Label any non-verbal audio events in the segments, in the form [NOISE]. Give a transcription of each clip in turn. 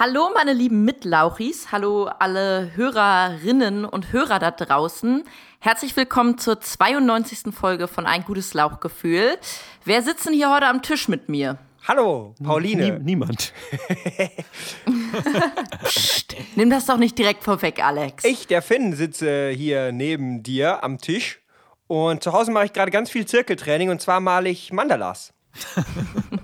Hallo, meine lieben Mitlauchis. Hallo, alle Hörerinnen und Hörer da draußen. Herzlich willkommen zur 92. Folge von Ein gutes Lauchgefühl. Wer sitzt denn hier heute am Tisch mit mir? Hallo, Pauline. Nie, niemand. Psst, nimm das doch nicht direkt vorweg, Alex. Ich, der Finn, sitze hier neben dir am Tisch. Und zu Hause mache ich gerade ganz viel Zirkeltraining und zwar male ich Mandalas. [LAUGHS]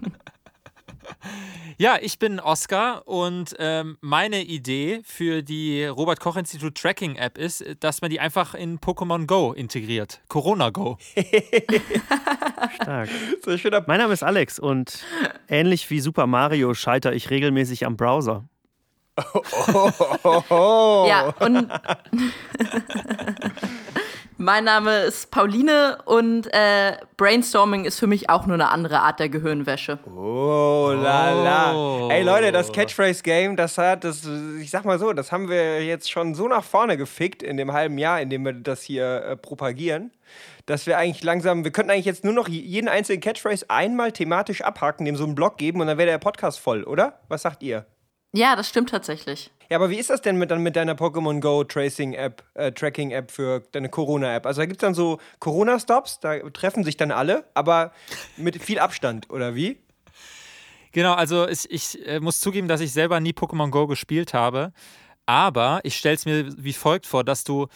Ja, ich bin Oskar und ähm, meine Idee für die Robert Koch Institut Tracking App ist, dass man die einfach in Pokémon Go integriert. Corona Go. [LAUGHS] Stark. Mein Name ist Alex und ähnlich wie Super Mario scheitere ich regelmäßig am Browser. [LAUGHS] Ja, und [LAUGHS] mein Name ist Pauline und äh, Brainstorming ist für mich auch nur eine andere Art der Gehirnwäsche. Oh la la. Oh. Ey Leute, das Catchphrase-Game, das hat, das, ich sag mal so, das haben wir jetzt schon so nach vorne gefickt in dem halben Jahr, in dem wir das hier äh, propagieren, dass wir eigentlich langsam, wir könnten eigentlich jetzt nur noch jeden einzelnen Catchphrase einmal thematisch abhaken, dem so einen Blog geben und dann wäre der Podcast voll, oder? Was sagt ihr? Ja, das stimmt tatsächlich. Ja, aber wie ist das denn mit, dann mit deiner Pokémon Go Tracing App, äh, Tracking App für deine Corona App? Also da gibt es dann so Corona-Stops, da treffen sich dann alle, aber mit viel Abstand, oder wie? Genau, also ich, ich äh, muss zugeben, dass ich selber nie Pokémon Go gespielt habe. Aber ich stelle es mir wie folgt vor, dass du,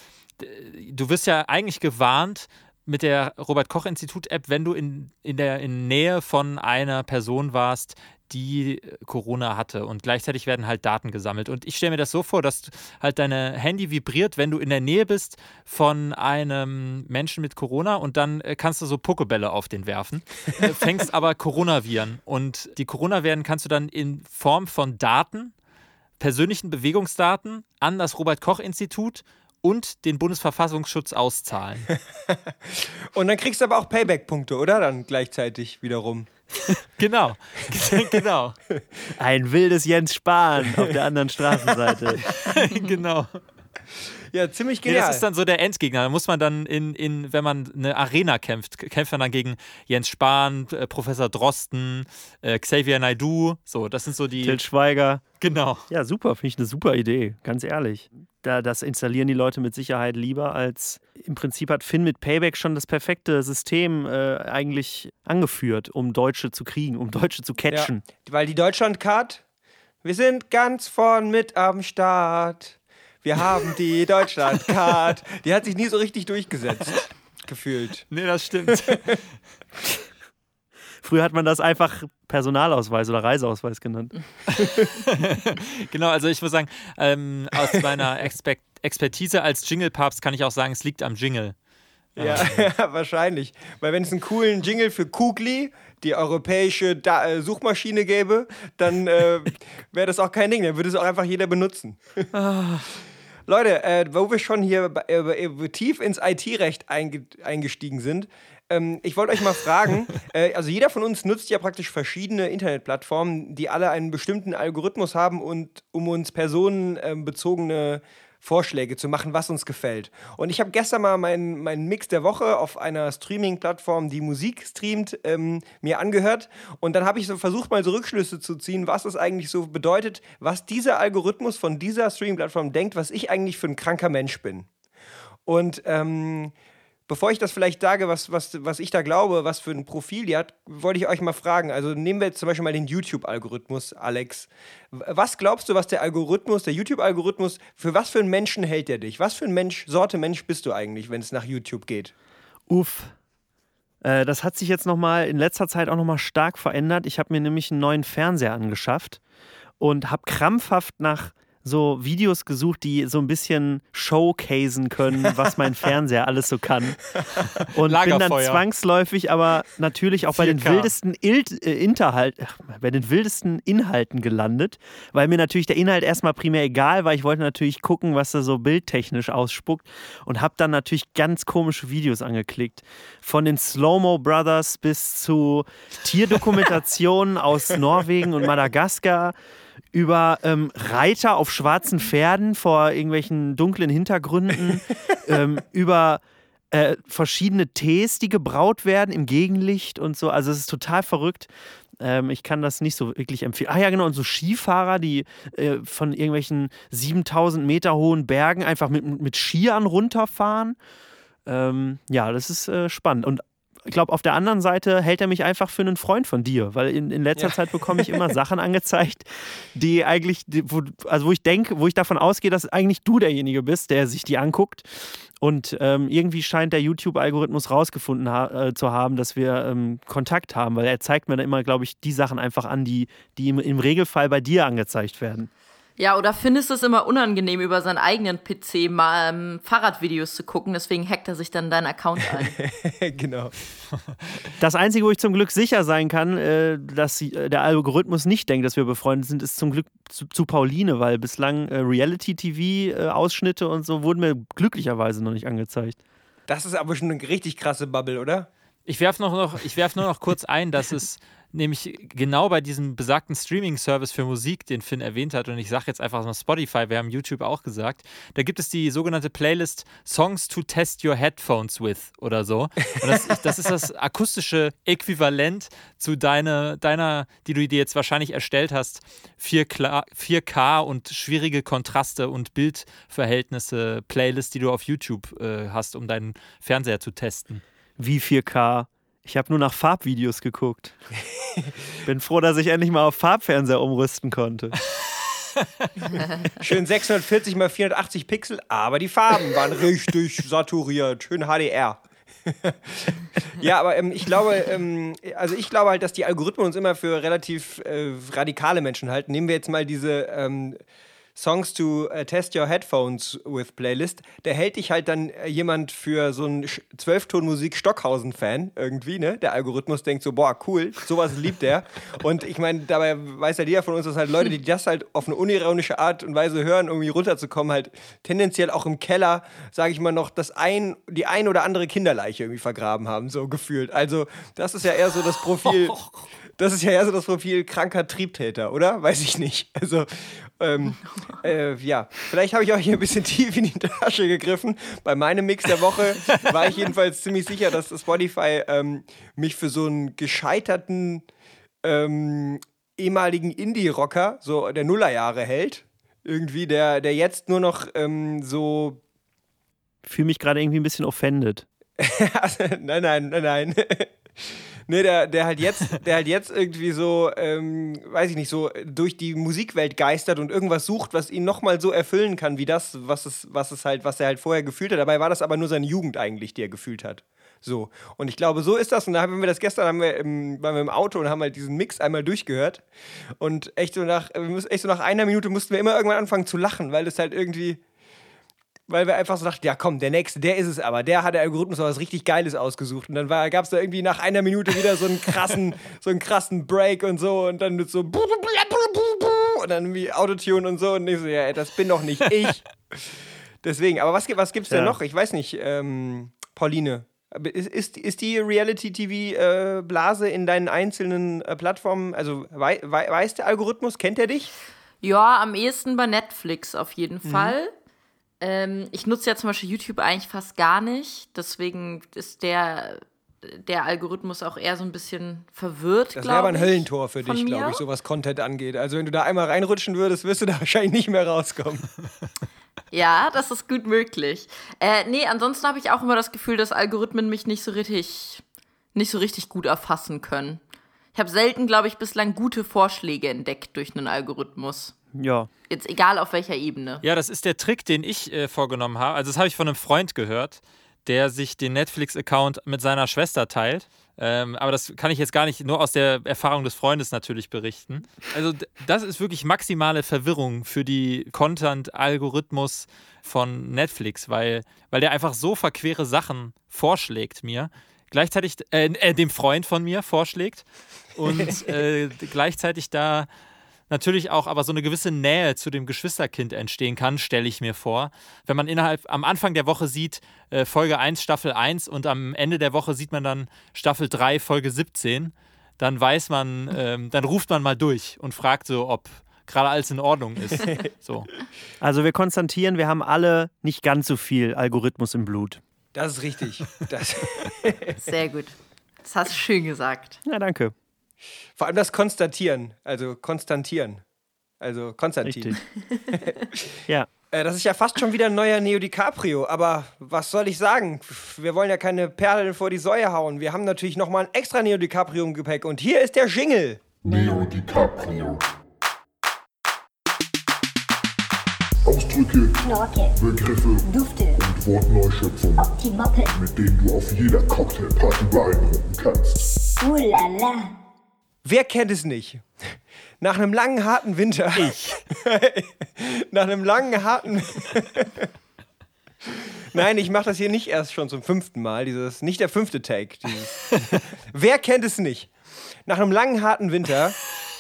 du wirst ja eigentlich gewarnt mit der Robert-Koch-Institut-App, wenn du in, in der in Nähe von einer Person warst, die Corona hatte. Und gleichzeitig werden halt Daten gesammelt. Und ich stelle mir das so vor, dass halt deine Handy vibriert, wenn du in der Nähe bist von einem Menschen mit Corona. Und dann äh, kannst du so Pokebälle auf den werfen, äh, fängst aber Coronaviren. Und die Coronaviren kannst du dann in Form von Daten, persönlichen Bewegungsdaten an das Robert-Koch-Institut und den Bundesverfassungsschutz auszahlen. [LAUGHS] Und dann kriegst du aber auch Payback-Punkte, oder? Dann gleichzeitig wiederum. [LAUGHS] genau, [LAUGHS] genau, Ein wildes Jens Spahn auf der anderen Straßenseite. genau. Ja, ziemlich Nee, genial. das ist dann so der Endgegner. Da muss man dann in, in, wenn man eine Arena kämpft, kämpft man dann gegen Jens Spahn, äh, Professor Drosten, äh, Xavier Naidoo. So, das sind so die. Til Schweiger. Genau. Ja, super, finde ich eine super Idee, ganz ehrlich. Da, das installieren die Leute mit Sicherheit lieber als im Prinzip hat Finn mit Payback schon das perfekte System äh, eigentlich angeführt, um Deutsche zu kriegen, um Deutsche zu catchen. ja, weil die Deutschland-Card, wir sind ganz vorn mit am Start. Wir haben die [LAUGHS] Deutschland-Card. Die hat sich nie so richtig durchgesetzt, gefühlt. Nee, das stimmt. [LAUGHS] Früher hat man das einfach Personalausweis oder Reiseausweis genannt. [LAUGHS] genau, also ich muss sagen, ähm, aus meiner Expe Expertise als Jingle-Papst kann ich auch sagen, es liegt am Jingle. [LAUGHS] Ja, wahrscheinlich. Weil wenn es einen coolen Jingle für Kugli, die europäische da äh, Suchmaschine gäbe, dann äh, [LAUGHS] wäre das auch kein Ding. Dann würde es auch einfach jeder benutzen. Leute, äh, wo wir schon hier äh, äh, tief ins IT-Recht einge eingestiegen sind, ähm, ich wollte euch mal fragen, [LAUGHS] äh, also jeder von uns nutzt ja praktisch verschiedene Internetplattformen, die alle einen bestimmten Algorithmus haben und um uns personenbezogene Vorschläge zu machen, was uns gefällt. Und ich habe gestern mal meinen meinen Mix der Woche auf einer Streaming-Plattform, die Musik streamt, ähm, mir angehört. Und dann habe ich so versucht, mal so Rückschlüsse zu ziehen, was das eigentlich so bedeutet, was dieser Algorithmus von dieser Streaming-Plattform denkt, was ich eigentlich für ein kranker Mensch bin. Und ähm, bevor ich das vielleicht sage, was, was, was ich da glaube, was für ein Profil die hat, wollte ich euch mal fragen. Also nehmen wir jetzt zum Beispiel mal den YouTube-Algorithmus, Alex. Was glaubst du, was der Algorithmus, der YouTube-Algorithmus, für was für einen Menschen hält der dich? Was für ein Mensch, Sorte Mensch bist du eigentlich, wenn es nach YouTube geht? Uff. Äh, das hat sich jetzt nochmal in letzter Zeit auch nochmal stark verändert. Ich habe mir nämlich einen neuen Fernseher angeschafft und habe krampfhaft nach so Videos gesucht, die so ein bisschen showcasen können, was mein [LAUGHS] Fernseher alles so kann. Und bin dann zwangsläufig, aber natürlich auch bei den 4K. wildesten Ilt, äh, Interhalt, ach, bei den wildesten Inhalten gelandet, weil mir natürlich der Inhalt erstmal primär egal war. Ich wollte natürlich gucken, was er so bildtechnisch ausspuckt und habe dann natürlich ganz komische Videos angeklickt. Von den Slow-Mo Brothers bis zu Tierdokumentationen aus [LAUGHS] Norwegen und Madagaskar über ähm, Reiter auf schwarzen Pferden vor irgendwelchen dunklen Hintergründen, [LAUGHS] ähm, über äh, verschiedene Tees, die gebraut werden im Gegenlicht und so. Also es ist total verrückt. Ähm, ich kann das nicht so wirklich empfehlen. Ah ja, genau, und so Skifahrer, die äh, von irgendwelchen 7000 Meter hohen Bergen einfach mit, mit Skiern runterfahren. Ähm, ja, das ist äh, spannend. Und ich glaube, auf der anderen Seite hält er mich einfach für einen Freund von dir, weil in, in letzter ja. Zeit bekomme ich immer [LAUGHS] Sachen angezeigt, die eigentlich, die, wo, also wo ich denke, wo ich davon ausgehe, dass eigentlich du derjenige bist, der sich die anguckt. Und ähm, irgendwie scheint der YouTube-Algorithmus rausgefunden ha äh, zu haben, dass wir ähm, Kontakt haben, weil er zeigt mir dann immer, glaube ich, die Sachen einfach an, die, die im, im Regelfall bei dir angezeigt werden. Ja, oder findest du es immer unangenehm, über seinen eigenen PC mal ähm, Fahrradvideos zu gucken, deswegen hackt er sich dann deinen Account ein. [LAUGHS] genau. Das Einzige, wo ich zum Glück sicher sein kann, äh, dass äh, der Algorithmus nicht denkt, dass wir befreundet sind, ist zum Glück zu, zu Pauline, weil bislang äh, Reality-TV-Ausschnitte äh, und so wurden mir glücklicherweise noch nicht angezeigt. Das ist aber schon eine richtig krasse Bubble, oder? Ich werfe noch, noch, werf nur noch kurz ein, dass es nämlich genau bei diesem besagten Streaming-Service für Musik, den Finn erwähnt hat, und ich sage jetzt einfach mal Spotify, wir haben YouTube auch gesagt, da gibt es die sogenannte Playlist Songs to Test Your Headphones with oder so. Und das, das ist das [LAUGHS] akustische Äquivalent zu deiner, deiner, die du dir jetzt wahrscheinlich erstellt hast, 4K, 4K und schwierige Kontraste und Bildverhältnisse Playlist, die du auf YouTube äh, hast, um deinen Fernseher zu testen. Wie 4K? Ich habe nur nach Farbvideos geguckt. Bin froh, dass ich endlich mal auf Farbfernseher umrüsten konnte. Schön 640 mal 480 Pixel, aber die Farben waren richtig [LAUGHS] saturiert. Schön HDR. ja, aber ähm, ich glaube, ähm, also ich glaube halt, dass die Algorithmen uns immer für relativ äh, radikale Menschen halten. Nehmen wir jetzt mal diese ähm, Songs to uh, Test Your Headphones with Playlist, da hält dich halt dann äh, jemand für so einen Zwölfton-Musik Stockhausen-Fan irgendwie, ne? Der Algorithmus denkt so, boah, cool, sowas liebt der. Und ich meine, dabei weiß ja jeder von uns, dass halt Leute, die das halt auf eine unironische Art und Weise hören, irgendwie runterzukommen, halt tendenziell auch im Keller, sage ich mal noch, das ein, die ein oder andere Kinderleiche irgendwie vergraben haben, so gefühlt. Also, das ist ja eher so das Profil. [LAUGHS] Das ist ja eher so das Profil kranker Triebtäter, oder? Weiß ich nicht. Also, ähm, [LAUGHS] äh, ja, vielleicht habe ich auch hier ein bisschen [LAUGHS] tief in die Tasche gegriffen. Bei meinem Mix der Woche war ich jedenfalls ziemlich sicher, dass Spotify ähm, mich für so einen gescheiterten ähm, ehemaligen Indie-Rocker, so der Nullerjahre hält. Irgendwie, der, der jetzt nur noch ähm, so. Fühle mich gerade irgendwie ein bisschen offended. [LAUGHS] nein, nein, nein, nein. Nee, der, der halt jetzt, [LAUGHS] der halt jetzt irgendwie so, ähm, weiß ich nicht, so durch die Musikwelt geistert und irgendwas sucht, was ihn nochmal so erfüllen kann, wie das, was es, was es halt, was er halt vorher gefühlt hat. Dabei war das aber nur seine Jugend eigentlich, die er gefühlt hat. So. Und ich glaube, so ist das. Und da haben wir das gestern, haben wir im, waren wir im Auto und haben halt diesen Mix einmal durchgehört. Und echt so nach, echt so nach einer Minute mussten wir immer irgendwann anfangen zu lachen, weil es halt irgendwie, weil wir einfach so dachten, ja komm, der nächste, der ist es aber. Der hat der Algorithmus was richtig Geiles ausgesucht. Und dann gab es da irgendwie nach einer Minute wieder so einen krassen, [LAUGHS] so einen krassen Break und so und dann mit so und dann irgendwie Autotune und so. Und ich so, ja, das bin doch nicht [LAUGHS] ich. Deswegen, aber was, was gibt's denn noch? Ich weiß nicht, ähm, Pauline. Ist, ist, ist die Reality-TV-Blase äh, in deinen einzelnen äh, Plattformen, also wei weiß der Algorithmus, kennt er dich? Ja, am ehesten bei Netflix auf jeden mhm. Fall. Ähm, ich nutze ja zum Beispiel YouTube eigentlich fast gar nicht. Deswegen ist der, der Algorithmus auch eher so ein bisschen verwirrt. Das wäre aber ein Höllentor für dich, glaube ich, so was Content angeht. Also, wenn du da einmal reinrutschen würdest, wirst du da [LAUGHS] wahrscheinlich nicht mehr rauskommen. [LAUGHS] ja, das ist gut möglich. Äh, nee, ansonsten habe ich auch immer das Gefühl, dass Algorithmen mich nicht so richtig, nicht so richtig gut erfassen können. Ich habe selten, glaube ich, bislang gute Vorschläge entdeckt durch einen Algorithmus. Ja. Jetzt egal auf welcher Ebene. Ja, das ist der Trick, den ich äh, vorgenommen habe. Also, das habe ich von einem Freund gehört, der sich den Netflix-Account mit seiner Schwester teilt. Ähm, aber das kann ich jetzt gar nicht nur aus der Erfahrung des Freundes natürlich berichten. Also, das ist wirklich maximale Verwirrung für die Content-Algorithmus von Netflix, weil, weil der einfach so verquere Sachen vorschlägt mir. Gleichzeitig, äh, äh, dem Freund von mir vorschlägt und [LAUGHS] äh, gleichzeitig da natürlich auch aber so eine gewisse Nähe zu dem Geschwisterkind entstehen kann, stelle ich mir vor. Wenn man innerhalb am Anfang der Woche sieht, äh, Folge 1, Staffel 1 und am Ende der Woche sieht man dann Staffel 3, Folge 17, dann weiß man, ähm, dann ruft man mal durch und fragt so, ob gerade alles in Ordnung ist. [LAUGHS] So. Also wir konstatieren, wir haben alle nicht ganz so viel Algorithmus im Blut. Das ist richtig. Das, [LAUGHS] Sehr gut. Das hast du schön gesagt. Ja, danke. vor allem das Konstatieren, also Konstantieren. Also Konstantin. Richtig. [LAUGHS] ja. Äh, das ist ja fast schon wieder ein neuer Neo DiCaprio, aber was soll ich sagen? Wir wollen ja keine Perlen vor die Säue hauen. Wir haben natürlich nochmal ein extra Neo DiCaprio im Gepäck und hier ist der Jingle. Neo DiCaprio. Ausdrücke, Knorke, Begriffe Dufte, und Wortneuschöpfungen, die Moppe, mit denen du auf jeder Cocktailparty beeindrucken kannst. uh la la. Wer kennt es nicht? Nach einem langen, harten Winter. Ich. [LAUGHS] Nach einem langen, harten. [LAUGHS] Nein, ich mache das hier nicht erst schon zum fünften Mal. Dieses, nicht der fünfte Take. Dieses. [LAUGHS] Wer kennt es nicht? Nach einem langen, harten Winter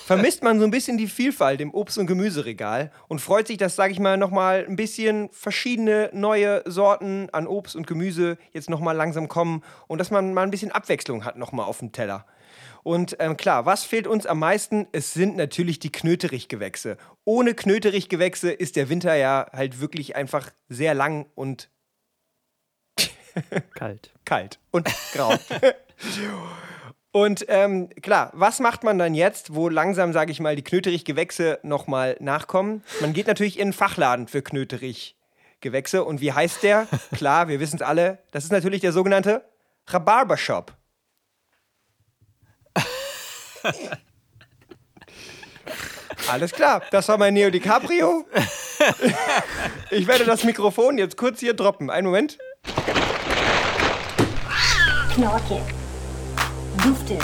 vermisst man so ein bisschen die Vielfalt im Obst- und Gemüseregal und freut sich, dass, sage ich mal, nochmal ein bisschen verschiedene neue Sorten an Obst und Gemüse jetzt nochmal langsam kommen und dass man mal ein bisschen Abwechslung hat nochmal auf dem Teller. Und ähm, klar, was fehlt uns am meisten? Es sind natürlich die Knöterichgewächse. Ohne Knöterichgewächse ist der Winter ja halt wirklich einfach sehr lang und Kalt. [LAUGHS] kalt und grau. [LAUGHS] und ähm, klar, was macht man dann jetzt, wo langsam, sage ich mal, die Knöterichgewächse nochmal nachkommen? Man geht natürlich in einen Fachladen für Knöterichgewächse. Und wie heißt der? [LAUGHS] Klar, wir wissen es alle. Das ist natürlich der sogenannte Rhabarbershop. [LAUGHS] Alles klar, das war mein Neo DiCaprio. Ich werde das Mikrofon jetzt kurz hier droppen. Einen Moment. Knorke, Dufte,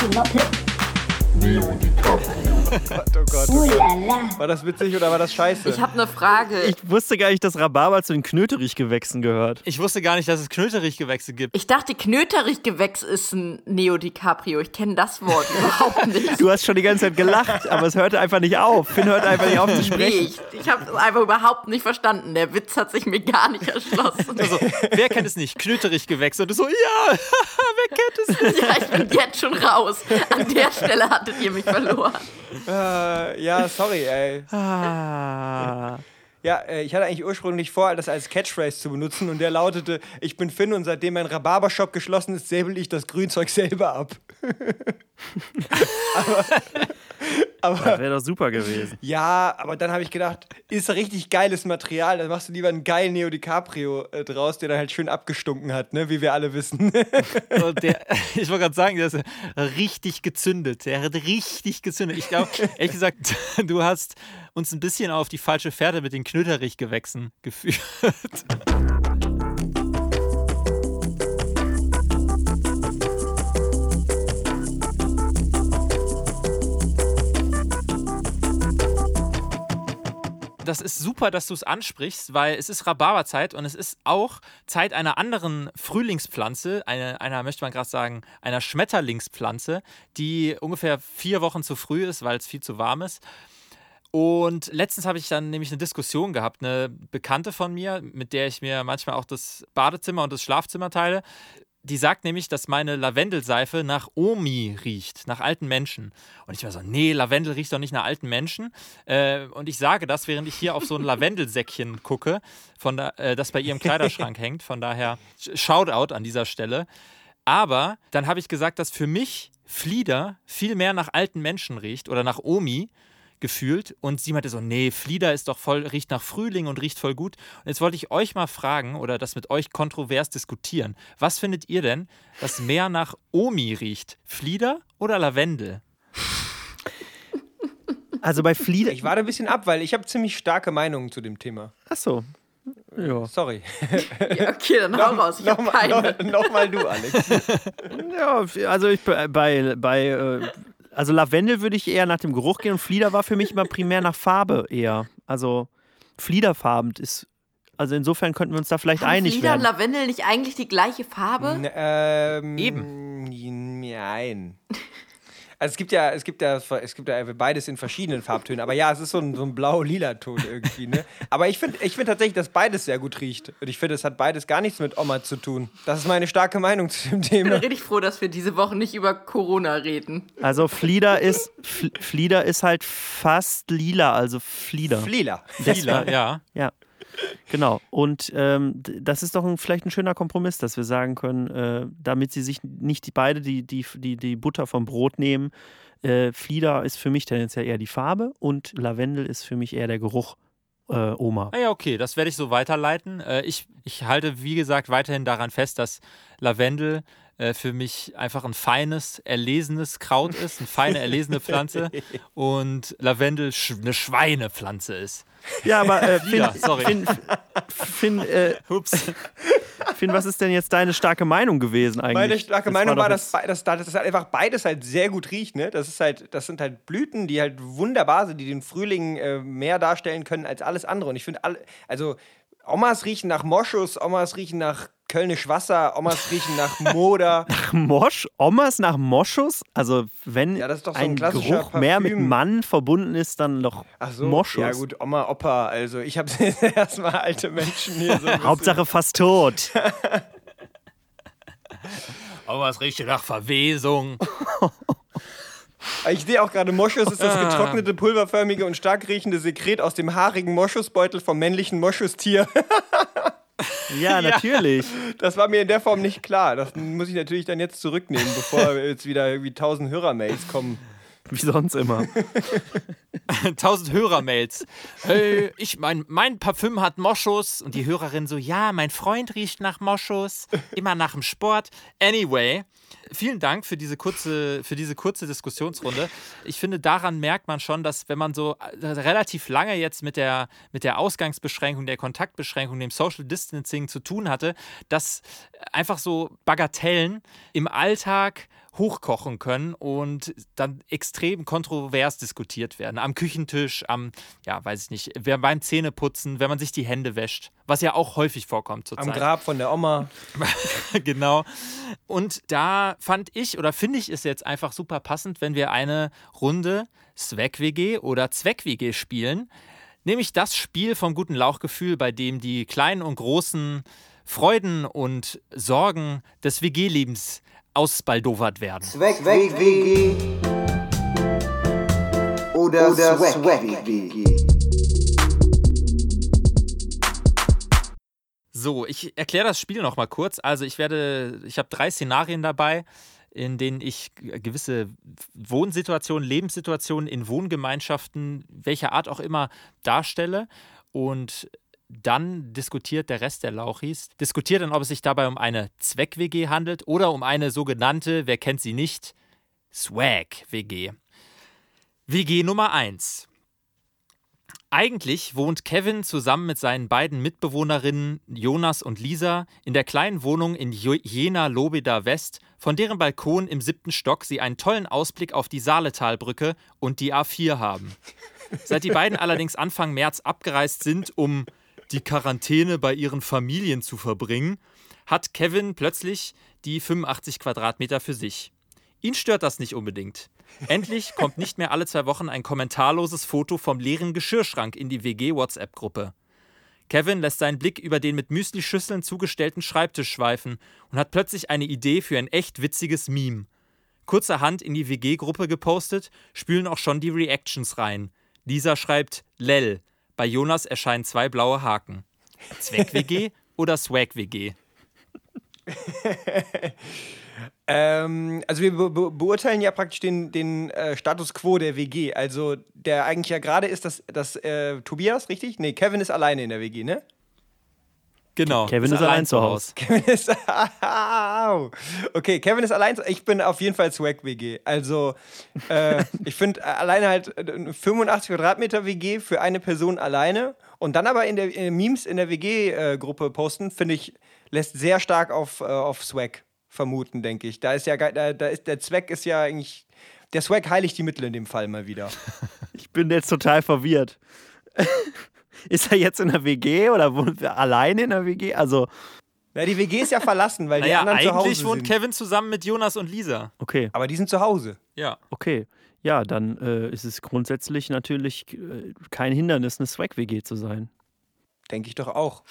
die Moppe, Neo DiCaprio. Gott, oh Gott, oh Gott. War das witzig oder war das scheiße? Ich habe eine Frage. Ich wusste gar nicht, dass Rhabarber zu den Knöterichgewächsen gehört. Ich wusste gar nicht, dass es Knöterichgewächse gibt. Ich dachte, Knöterichgewächs ist ein Neo DiCaprio. Ich kenne das Wort [LAUGHS] überhaupt nicht. Du hast schon die ganze Zeit gelacht, aber es hörte einfach nicht auf. Finn hörte einfach nicht auf zu Nee, sprechen. ich, ich habe es einfach überhaupt nicht verstanden. Der Witz hat sich mir gar nicht erschlossen. Also, wer kennt es nicht? Knöterichgewächse. Und du so, ja, [LAUGHS] wer kennt es nicht? ja, ich bin jetzt schon raus. An der Stelle hattet ihr mich verloren. Äh, ja, sorry, ey. Ah. Ja, äh, ich hatte eigentlich ursprünglich vor, das als Catchphrase zu benutzen und der lautete: Ich bin Finn und seitdem mein Rhabarbershop geschlossen ist, säbel ich das Grünzeug selber ab. [LAUGHS] [LAUGHS] Das wäre doch super gewesen. Ja, aber dann habe ich gedacht, ist richtig geiles Material, dann machst du lieber einen geilen Neo DiCaprio äh, draus, der dann halt schön abgestunken hat, ne, wie wir alle wissen. [LAUGHS] Der, [LAUGHS] ich wollte gerade sagen, der ist richtig gezündet. Der hat richtig gezündet. Ich glaube, ehrlich gesagt, du hast uns ein bisschen auf die falsche Fährte mit den Knöterichgewächsen geführt. Das ist super, dass du es ansprichst, weil es ist Rhabarberzeit und es ist auch Zeit einer anderen Frühlingspflanze, eine, einer, möchte man gerade sagen, einer Schmetterlingspflanze, die ungefähr vier Wochen zu früh ist, weil es viel zu warm ist. Und letztens habe ich dann nämlich eine Diskussion gehabt, eine Bekannte von mir, mit der ich mir manchmal auch das Badezimmer und das Schlafzimmer teile. Die sagt nämlich, dass meine Lavendelseife nach Omi riecht, nach alten Menschen. Und ich war so, nee, Lavendel riecht doch nicht nach alten Menschen. Äh, und ich sage das, während ich hier auf so ein [LAUGHS] Lavendelsäckchen gucke, von da, äh, das bei ihrem Kleiderschrank [LAUGHS] hängt. Von daher, Shoutout an dieser Stelle. Aber dann habe ich gesagt, dass für mich Flieder viel mehr nach alten Menschen riecht oder nach Omi gefühlt. Und sie meinte so, nee, Flieder ist doch voll, riecht nach Frühling und riecht voll gut. Und jetzt wollte ich euch mal fragen oder das mit euch kontrovers diskutieren. Was findet ihr denn, dass mehr nach Omi riecht? Flieder oder Lavendel? Also bei Flieder. Ich warte ein bisschen ab, weil ich habe ziemlich starke Meinungen zu dem Thema. Achso. Ja. Sorry. [LAUGHS] Ja, okay, dann hau raus. Ich Nochmal noch, noch mal du, Alex. ja, also ich bei, bei, bei äh, also Lavendel würde ich eher nach dem Geruch gehen und Flieder war für mich immer primär nach Farbe eher. Also Fliederfarben ist. Also insofern könnten wir uns da vielleicht Haben einig Flieder und werden. Lavendel nicht eigentlich die gleiche Farbe? N- ähm, Eben. Nein. Also es gibt ja, es gibt ja, es gibt ja beides in verschiedenen Farbtönen. Aber ja, es ist so ein, so ein blau-lila Ton irgendwie, ne? Aber ich finde ich find tatsächlich, dass beides sehr gut riecht. Und ich finde, es hat beides gar nichts mit Oma zu tun. Das ist meine starke Meinung zu dem Ich bin Thema. richtig froh, dass wir diese Woche nicht über Corona reden. Also Flieder ist Fl Flieder ist halt fast lila, also Flieder. Flila. Flieder, ja. Ja. Genau. Und ähm, das ist doch ein, vielleicht ein schöner Kompromiss, dass wir sagen können, äh, damit sie sich nicht die beide die, die, die, die Butter vom Brot nehmen. Äh, Flieder ist für mich tendenziell eher die Farbe und Lavendel ist für mich eher der Geruch. Äh, Oma. Ah ja, okay, das werde ich so weiterleiten. Äh, ich, ich halte, wie gesagt, weiterhin daran fest, dass Lavendel äh, für mich einfach ein feines, erlesenes Kraut ist, eine feine, erlesene Pflanze [LAUGHS] und Lavendel eine Schweinepflanze ist. Ja, aber äh, [LAUGHS] Finn, Ja, sorry. Finn, Finn, äh, Ups. Finn, was ist denn jetzt deine starke Meinung gewesen eigentlich? Meine starke Das Meinung doch war, dass, dass, dass das halt einfach beides halt sehr gut riecht. Ne? Das, ist halt, das sind halt Blüten, die halt wunderbar sind, die den Frühling äh, mehr darstellen können als alles andere. Und ich finde, alle, also Omas riechen nach Moschus, Omas riechen nach Kölnisch Wasser, Omas riechen nach Moder. [LAUGHS] Mosch, Omas nach Moschus? Also wenn Ja, das ist doch so ein ein klassischer Geruch mehr mit Parfüm. Mann verbunden ist, dann doch Ach so, Moschus. ja gut, Oma, Opa. Also ich habe [LAUGHS] erstmal alte Menschen hier so. Hauptsache fast tot. [LAUGHS] Aber es riecht nach Verwesung. Ich sehe auch gerade, Moschus ist das getrocknete, pulverförmige und stark riechende Sekret aus dem haarigen Moschusbeutel vom männlichen Moschustier. [LAUGHS] Ja, natürlich. Das war mir in der Form nicht klar. Das muss ich natürlich dann jetzt zurücknehmen, bevor jetzt wieder irgendwie tausend Hörermails kommen. [LAUGHS] Wie sonst immer. [LAUGHS] 1000 Hörermails. Hey, ich, mein, mein Parfüm hat Moschus. Und die Hörerin so, ja, mein Freund riecht nach Moschus. Immer nach dem Sport. Anyway, vielen Dank für diese kurze, für diese kurze Diskussionsrunde. Ich finde, daran merkt man schon, dass wenn man so äh, relativ lange jetzt mit der, mit der Ausgangsbeschränkung, der Kontaktbeschränkung, dem Social Distancing zu tun hatte, dass einfach so Bagatellen im Alltag hochkochen können und dann extrem kontrovers diskutiert werden. Am Küchentisch, am, ja, weiß ich nicht, wer- beim Zähneputzen, wenn man sich die Hände wäscht, was ja auch häufig vorkommt zurzeit. Am Grab von der Oma. [LAUGHS] genau. Und da fand ich oder finde ich es jetzt einfach super passend, wenn wir eine Runde Zweck-WG oder Zweck-WG spielen. Nämlich das Spiel vom guten Lauchgefühl, bei dem die kleinen und großen Freuden und Sorgen des WG-Lebens ausbaldowert werden. Zweck WG oder, oder Swag WG. So, ich erkläre das Spiel noch mal kurz. Also ich werde, ich habe drei Szenarien dabei, in denen ich gewisse Wohnsituationen, Lebenssituationen in Wohngemeinschaften, welcher Art auch immer, darstelle. Und dann diskutiert der Rest der Lauchis, diskutiert dann, ob es sich dabei um eine Zweck-WG handelt oder um eine sogenannte, wer kennt sie nicht, Swag-WG. WG Nummer 1. Eigentlich wohnt Kevin zusammen mit seinen beiden Mitbewohnerinnen Jonas und Lisa in der kleinen Wohnung in Jena Lobeda West, von deren Balkon im siebten Stock sie einen tollen Ausblick auf die Saaletalbrücke und die A4 haben. Seit die beiden allerdings Anfang März abgereist sind, um die Quarantäne bei ihren Familien zu verbringen, hat Kevin plötzlich die 85 Quadratmeter für sich. Ihn stört das nicht unbedingt. Endlich kommt nicht mehr alle zwei Wochen ein kommentarloses Foto vom leeren Geschirrschrank in die WG-WhatsApp-Gruppe. Kevin lässt seinen Blick über den mit Müslischüsseln zugestellten Schreibtisch schweifen und hat plötzlich eine Idee für ein echt witziges Meme. Kurzerhand in die WG-Gruppe gepostet, spülen auch schon die Reactions rein. Lisa schreibt Lel. Bei Jonas erscheinen zwei blaue Haken. Zweck-WG [LAUGHS] oder Swag-WG? [LAUGHS] Ähm, also wir be be beurteilen ja praktisch den, den äh, Status quo der WG. Also der eigentlich ja gerade ist, dass, dass äh, Tobias, richtig? Nee, Kevin ist alleine in der WG, ne? Genau. Kevin ist allein zu Hause. Kevin ist. Au. okay, Kevin ist allein. Ich bin auf jeden Fall Swag WG. Also, äh, [LAUGHS] ich finde alleine halt äh, eine 85 Quadratmeter WG für eine Person alleine und dann aber in der in Memes in der WG-Gruppe posten, finde ich, lässt sehr stark auf, äh, auf Swag vermuten, denke ich. Da ist ja da, da ist der Zweck ist ja eigentlich. Der Swag heiligt die Mittel in dem Fall mal wieder. [LAUGHS] Ich bin jetzt total verwirrt. [LAUGHS] Ist er jetzt in der WG oder wohnt er alleine in der WG? Also, Ja, die WG ist ja verlassen, weil die Naja, anderen zu Hause eigentlich wohnt sind. Kevin zusammen mit Jonas und Lisa. okay, Aber die sind zu Hause. Ja. okay. Ja, dann äh, ist es grundsätzlich natürlich äh, kein Hindernis, eine Swag-WG zu sein. Denke ich doch auch.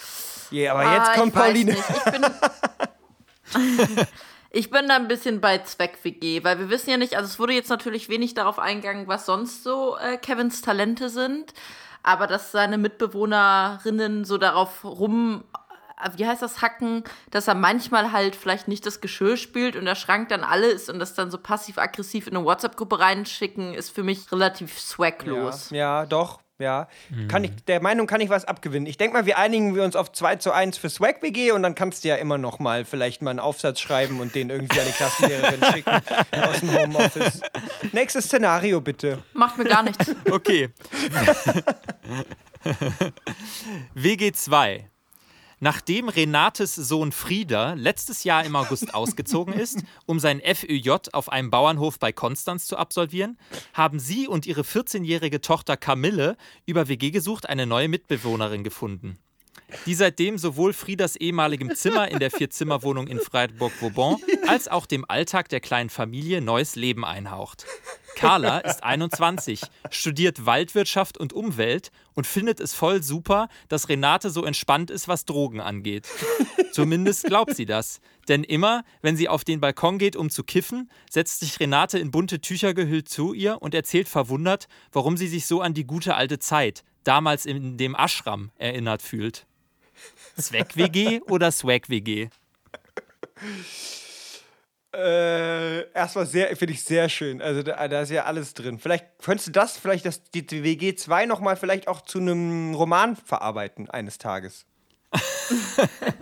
Ja, aber Ah, jetzt kommt ich weiß Pauline. Nicht. Ich bin, [LAUGHS] ich bin da ein bisschen bei Zweck-WG, weil wir wissen ja nicht, also es wurde jetzt natürlich wenig darauf eingegangen, was sonst so äh, Kevins Talente sind. Aber dass seine Mitbewohnerinnen so darauf rum, äh, wie heißt das, hacken, dass er manchmal halt vielleicht nicht das Geschirr spült und der Schrank dann alle ist und das dann so passiv-aggressiv in eine WhatsApp-Gruppe reinschicken, ist für mich relativ swaglos. Ja, ja, doch. Ja, kann ich, der Meinung kann ich was abgewinnen. Ich denke mal, wir einigen wir uns auf 2 zu 1 für Swag WG und dann kannst du ja immer noch mal vielleicht mal einen Aufsatz schreiben und den irgendwie an die Klassenlehrerin [LAUGHS] schicken aus dem Homeoffice. Nächstes Szenario bitte. Macht mir gar nichts. Okay. [LAUGHS] WG2. Nachdem Renates Sohn Frieder letztes Jahr im August [LAUGHS] ausgezogen ist, um sein FÖJ auf einem Bauernhof bei Konstanz zu absolvieren, haben sie und ihre 14-jährige Tochter Camille über WG gesucht eine neue Mitbewohnerin gefunden, die seitdem sowohl Frieders ehemaligem Zimmer in der Vierzimmerwohnung in Freiburg-Vauban als auch dem Alltag der kleinen Familie neues Leben einhaucht. Carla ist 21, studiert Waldwirtschaft und Umwelt und findet es voll super, dass Renate so entspannt ist, was Drogen angeht. Zumindest glaubt sie das. Denn immer, wenn sie auf den Balkon geht, um zu kiffen, setzt sich Renate in bunte Tücher gehüllt zu ihr und erzählt verwundert, warum sie sich so an die gute alte Zeit, damals in dem Ashram, erinnert fühlt. Zweck-WG oder Swag-WG? Äh, erstmal sehr, finde ich sehr schön. Also da, da ist ja alles drin. Vielleicht könntest du das, vielleicht das, die WG 2 nochmal vielleicht auch zu einem Roman verarbeiten eines Tages. [LAUGHS]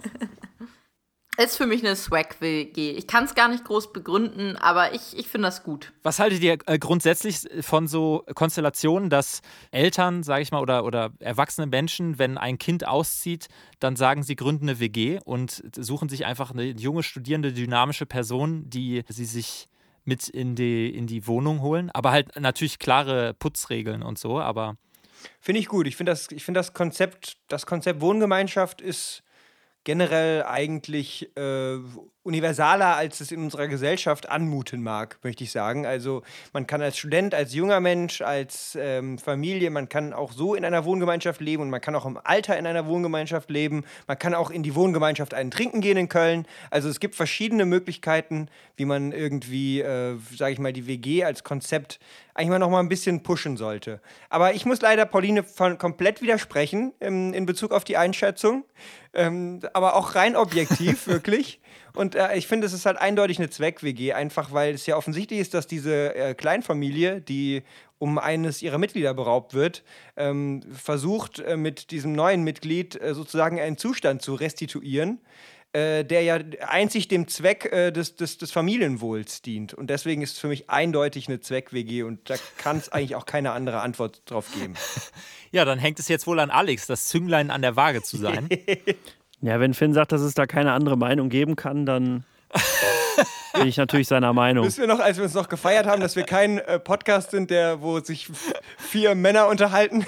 Ist für mich eine Swag-WG. Ich kann es gar nicht groß begründen, aber ich, ich finde das gut. Was haltet ihr äh, grundsätzlich von so Konstellationen, dass Eltern, sage ich mal, oder, oder erwachsene Menschen, wenn ein Kind auszieht, dann sagen sie, gründen eine WG und suchen sich einfach eine junge, studierende, dynamische Person, die sie sich mit in die, in die Wohnung holen. Aber halt natürlich klare Putzregeln und so, aber Finde ich gut. Ich finde das, ich find das Konzept, das Konzept Wohngemeinschaft ist generell eigentlich äh, universaler, als es in unserer Gesellschaft anmuten mag, möchte ich sagen. Also man kann als Student, als junger Mensch, als ähm, Familie, man kann auch so in einer Wohngemeinschaft leben und man kann auch im Alter in einer Wohngemeinschaft leben. Man kann auch in die Wohngemeinschaft einen trinken gehen in Köln. Also es gibt verschiedene Möglichkeiten, wie man irgendwie, äh, sage ich mal, die WG als Konzept eigentlich mal noch mal ein bisschen pushen sollte. Aber ich muss leider Pauline von komplett widersprechen ähm, in Bezug auf die Einschätzung, ähm, aber auch rein objektiv [LAUGHS] wirklich. Und äh, ich finde, es ist halt eindeutig eine Zweck-WG, einfach weil es ja offensichtlich ist, dass diese äh, Kleinfamilie, die um eines ihrer Mitglieder beraubt wird, ähm, versucht äh, mit diesem neuen Mitglied äh, sozusagen einen Zustand zu restituieren, äh, der ja einzig dem Zweck äh, des, des, des Familienwohls dient. Und deswegen ist es für mich eindeutig eine Zweck-WG und da kann es [LAUGHS] eigentlich auch keine andere Antwort drauf geben. ja, dann hängt es jetzt wohl an Alex, das Zünglein an der Waage zu sein. [LAUGHS] Ja, wenn Finn sagt, dass es da keine andere Meinung geben kann, dann [LAUGHS] bin ich natürlich seiner Meinung. Wissen wir noch, als wir uns noch gefeiert haben, dass wir kein äh, Podcast sind, der, wo sich vier Männer unterhalten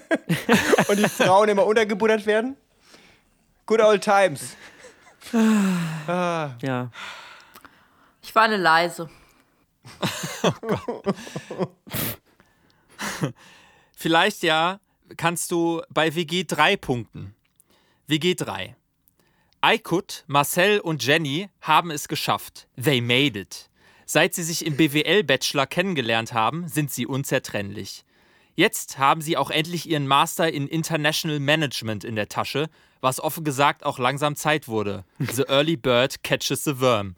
[LAUGHS] und die Frauen immer untergebuttert werden? Good old times. Ah. Ja. Ich war eine leise. [LAUGHS] Vielleicht ja kannst du bei WG 3 punkten. WG 3. Aykut, Marcel und Jenny haben es geschafft. They made it. Seit sie sich im BWL-Bachelor kennengelernt haben, sind sie unzertrennlich. Jetzt haben sie auch endlich ihren Master in International Management in der Tasche, was offen gesagt auch langsam Zeit wurde. The early bird catches the worm.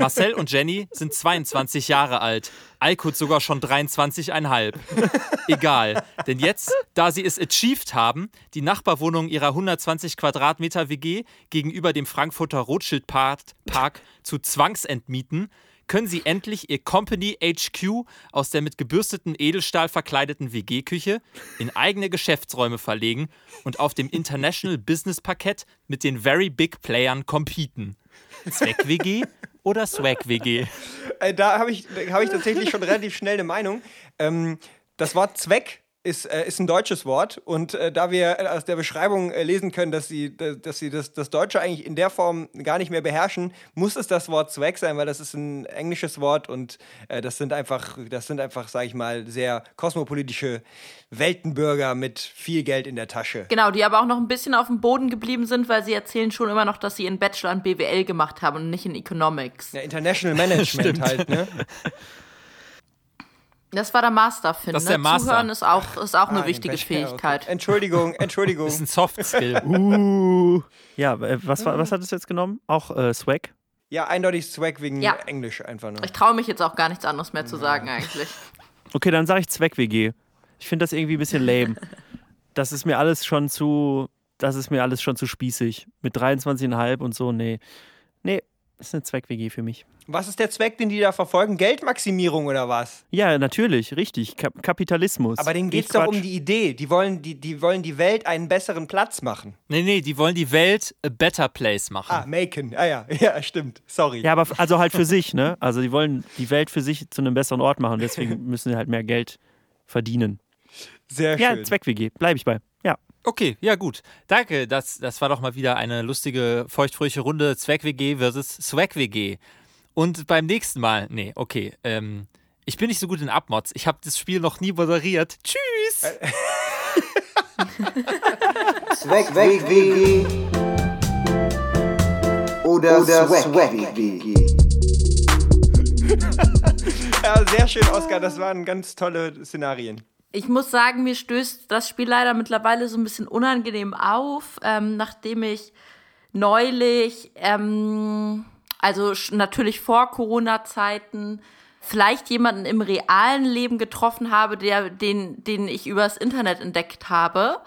Marcel und Jenny sind 22 Jahre alt, Aykut sogar schon 23,5. Egal, denn jetzt, da sie es achieved haben, die Nachbarwohnung ihrer 120 Quadratmeter WG gegenüber dem Frankfurter Rothschild Park Park zu zwangsentmieten, können sie endlich ihr Company HQ aus der mit gebürsteten Edelstahl verkleideten WG-Küche in eigene Geschäftsräume verlegen und auf dem International Business Parkett mit den Very Big Playern competen. Zweck-WG oder Swag-WG? Äh, da habe ich, hab ich tatsächlich schon relativ schnell eine Meinung. Ähm, das Wort Zweck ist, äh, ist ein deutsches Wort und äh, da wir äh, aus der Beschreibung äh, lesen können, dass sie, dass sie das, das Deutsche eigentlich in der Form gar nicht mehr beherrschen, muss es das Wort Zweck sein, weil das ist ein englisches Wort und äh, das sind einfach, das sind einfach, sage ich mal, sehr kosmopolitische Weltenbürger mit viel Geld in der Tasche. Genau, die aber auch noch ein bisschen auf dem Boden geblieben sind, weil sie erzählen schon immer noch, dass sie ihren Bachelor in BWL gemacht haben und nicht in Economics. Ja, International Management [LAUGHS] halt, ne? [LAUGHS] Das war der Master, finde Das ist der ich. Master. Zuhören ist auch, ist auch eine Ah, wichtige Fähigkeit. Okay. Entschuldigung, [LAUGHS] Entschuldigung. Das ist ein Soft-Skill. [LAUGHS] Uh. Ja, äh, was, war- was hat es jetzt genommen? Auch äh, Swag? ja, eindeutig Swag wegen Ja. Englisch einfach nur. Ich traue mich jetzt auch gar nichts anderes mehr zu sagen, eigentlich. [LAUGHS] Okay, dann sage ich Zweck-WG. Ich finde das irgendwie ein bisschen lame. Das ist mir alles schon zu, das ist mir alles schon zu spießig. Mit 23,5 und so, nee. Nee, ist eine Zweck-WG für mich. Was ist der Zweck, den die da verfolgen? Geldmaximierung oder was? Ja, natürlich, richtig. Kap Kapitalismus. Aber denen geht es doch um die Idee. Die wollen die, die wollen die Welt einen besseren Platz machen. Nee, nee, die wollen die Welt a better place machen. Ah, machen. Ah ja, [LAUGHS] ja, stimmt. Sorry. Ja, aber also halt für sich, ne? Also die wollen die Welt für sich zu einem besseren Ort machen. Deswegen [LAUGHS] müssen sie halt mehr Geld verdienen. Sehr Ja, schön. Zweck-WG, bleibe ich bei. Okay, ja gut. Danke, das, das war doch mal wieder eine lustige, feuchtfröhliche Runde Zweck-WG versus Swag-WG. Und beim nächsten Mal, nee, okay, ähm, ich bin nicht so gut in Abmods. Ich habe das Spiel noch nie moderiert. Tschüss! [LAUGHS] Swag WG oder, oder Swag WG. [LAUGHS] Ja, sehr schön, Oskar. Das waren ganz tolle Szenarien. Ich muss sagen, mir stößt das Spiel leider mittlerweile so ein bisschen unangenehm auf, ähm, nachdem ich neulich, ähm, also natürlich vor Corona-Zeiten, vielleicht jemanden im realen Leben getroffen habe, der, den, den ich übers Internet entdeckt habe.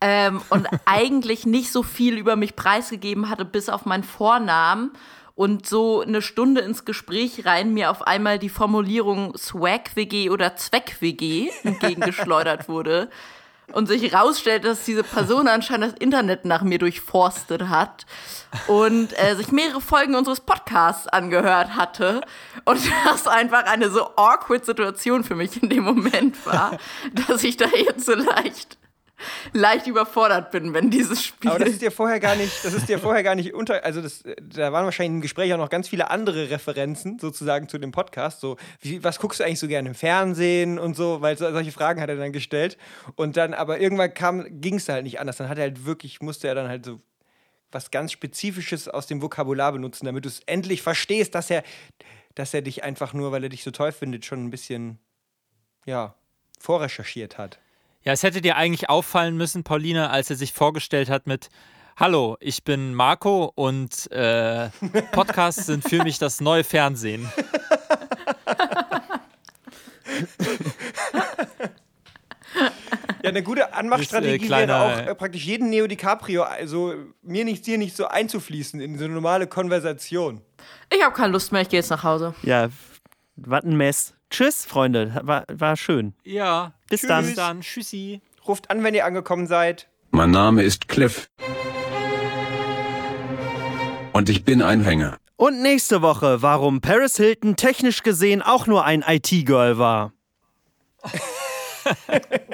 Ähm, und [LAUGHS] eigentlich nicht so viel über mich preisgegeben hatte, bis auf meinen Vornamen. Und so eine Stunde ins Gespräch rein mir auf einmal die Formulierung Swag-WG oder Zweck-WG entgegengeschleudert wurde. Und sich rausstellt, dass diese Person anscheinend das Internet nach mir durchforstet hat und äh, sich mehrere Folgen unseres Podcasts angehört hatte. Und [LAUGHS] das einfach eine so awkward Situation für mich in dem Moment war, dass ich da jetzt so leicht leicht überfordert bin, wenn dieses Spiel. Aber das ist dir vorher gar nicht, das ist dir vorher gar nicht unter, also das, da waren wahrscheinlich im Gespräch auch noch ganz viele andere Referenzen sozusagen zu dem Podcast. So, wie, was guckst du eigentlich so gerne im Fernsehen und so, weil so, solche Fragen hat er dann gestellt. Und dann, aber irgendwann kam, ging es halt nicht anders. Dann hat er halt wirklich, musste er dann halt so was ganz Spezifisches aus dem Vokabular benutzen, damit du es endlich verstehst, dass er, dass er dich einfach nur, weil er dich so toll findet, schon ein bisschen, ja, vorrecherchiert hat. Ja, es hätte dir eigentlich auffallen müssen, Pauline, als er sich vorgestellt hat mit Hallo, ich bin Marco und äh, Podcasts sind für mich das neue Fernsehen. Ja, eine gute Anmachstrategie Das, äh, wäre auch äh, praktisch jeden Neo DiCaprio, also mir nichts, dir nicht so einzufließen in so eine normale Konversation. Ich habe keine Lust mehr, ich gehe jetzt nach Hause. Ja, was ein Mess. Tschüss, Freunde. War, war schön. Ja, Bis tschüss, dann. dann. Tschüssi. Ruft an, wenn ihr angekommen seid. Mein Name ist Cliff. Und ich bin ein Hänger. Und nächste Woche, warum Paris Hilton technisch gesehen auch nur ein IT-Girl war. [LAUGHS]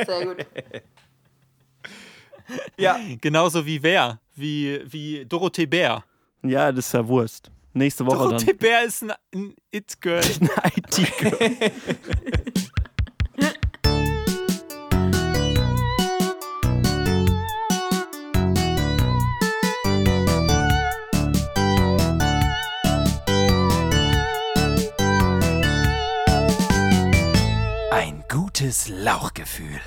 Sehr gut. Ja, Genauso wie wer? Wie, wie Dorothee Bär. Ja, das ist ja Wurst. Nächste Woche Dorothee Bär ist ein, ein It-Girl. dann. [LAUGHS] Ein IT-Girl. Ein gutes Lauchgefühl.